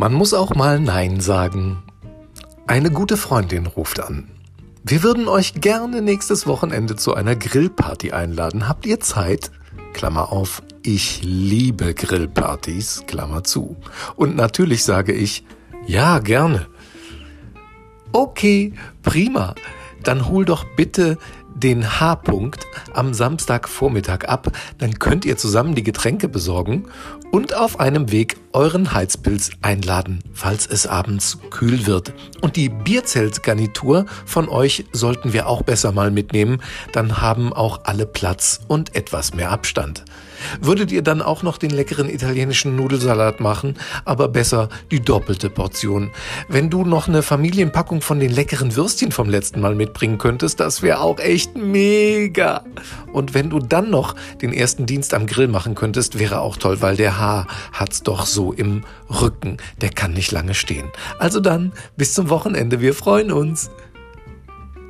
Man muss auch mal Nein sagen. Eine gute Freundin ruft an. Wir würden euch gerne nächstes Wochenende zu einer Grillparty einladen. Habt ihr Zeit? Klammer auf, ich liebe Grillpartys, Klammer zu. Und natürlich sage ich, ja, gerne. Okay, prima. Dann hol doch bitte den H-Punkt am Samstagvormittag ab, dann könnt ihr zusammen die Getränke besorgen und auf einem Weg euren Heizpilz einladen, falls es abends kühl wird. Und die Bierzeltgarnitur von euch sollten wir auch besser mal mitnehmen, dann haben auch alle Platz und etwas mehr Abstand. Würdet ihr dann auch noch den leckeren italienischen Nudelsalat machen, aber besser die doppelte Portion. Wenn du noch eine Familienpackung von den leckeren Würstchen vom letzten Mal mitbringen könntest, das wäre auch echt mega. Und wenn du dann noch den ersten Dienst am Grill machen könntest, wäre auch toll, weil der Haar hat's doch so im Rücken. Der kann nicht lange stehen. Also dann, bis zum Wochenende. Wir freuen uns.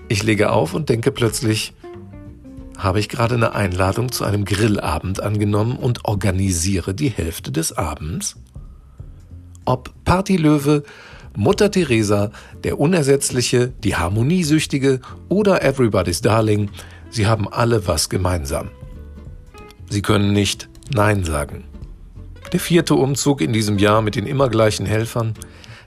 Ich lege auf und denke plötzlich, habe ich gerade eine Einladung zu einem Grillabend angenommen und organisiere die Hälfte des Abends? Ob Partylöwe, Mutter Teresa, der Unersetzliche, die Harmoniesüchtige oder Everybody's Darling, sie haben alle was gemeinsam. Sie können nicht Nein sagen. Der vierte Umzug in diesem Jahr mit den immer gleichen Helfern,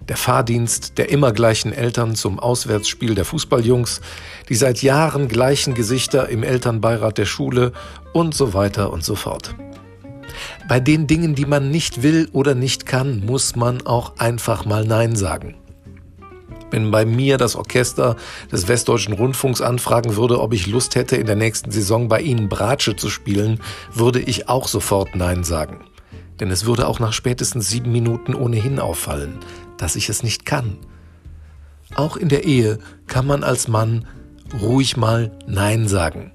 der Fahrdienst der immer gleichen Eltern zum Auswärtsspiel der Fußballjungs, die seit Jahren gleichen Gesichter im Elternbeirat der Schule und so weiter und so fort. Bei den Dingen, die man nicht will oder nicht kann, muss man auch einfach mal Nein sagen. Wenn bei mir das Orchester des Westdeutschen Rundfunks anfragen würde, ob ich Lust hätte, in der nächsten Saison bei ihnen Bratsche zu spielen, würde ich auch sofort Nein sagen. Denn es würde auch nach spätestens sieben Minuten ohnehin auffallen dass ich es nicht kann. Auch in der Ehe kann man als Mann ruhig mal Nein sagen.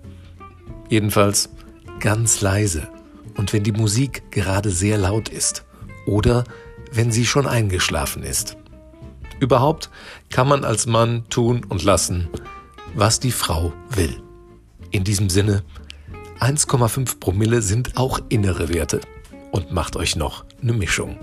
Jedenfalls ganz leise und wenn die Musik gerade sehr laut ist oder wenn sie schon eingeschlafen ist. Überhaupt kann man als Mann tun und lassen, was die Frau will. In diesem Sinne, 1,5 Promille sind auch innere Werte und macht euch noch eine Mischung.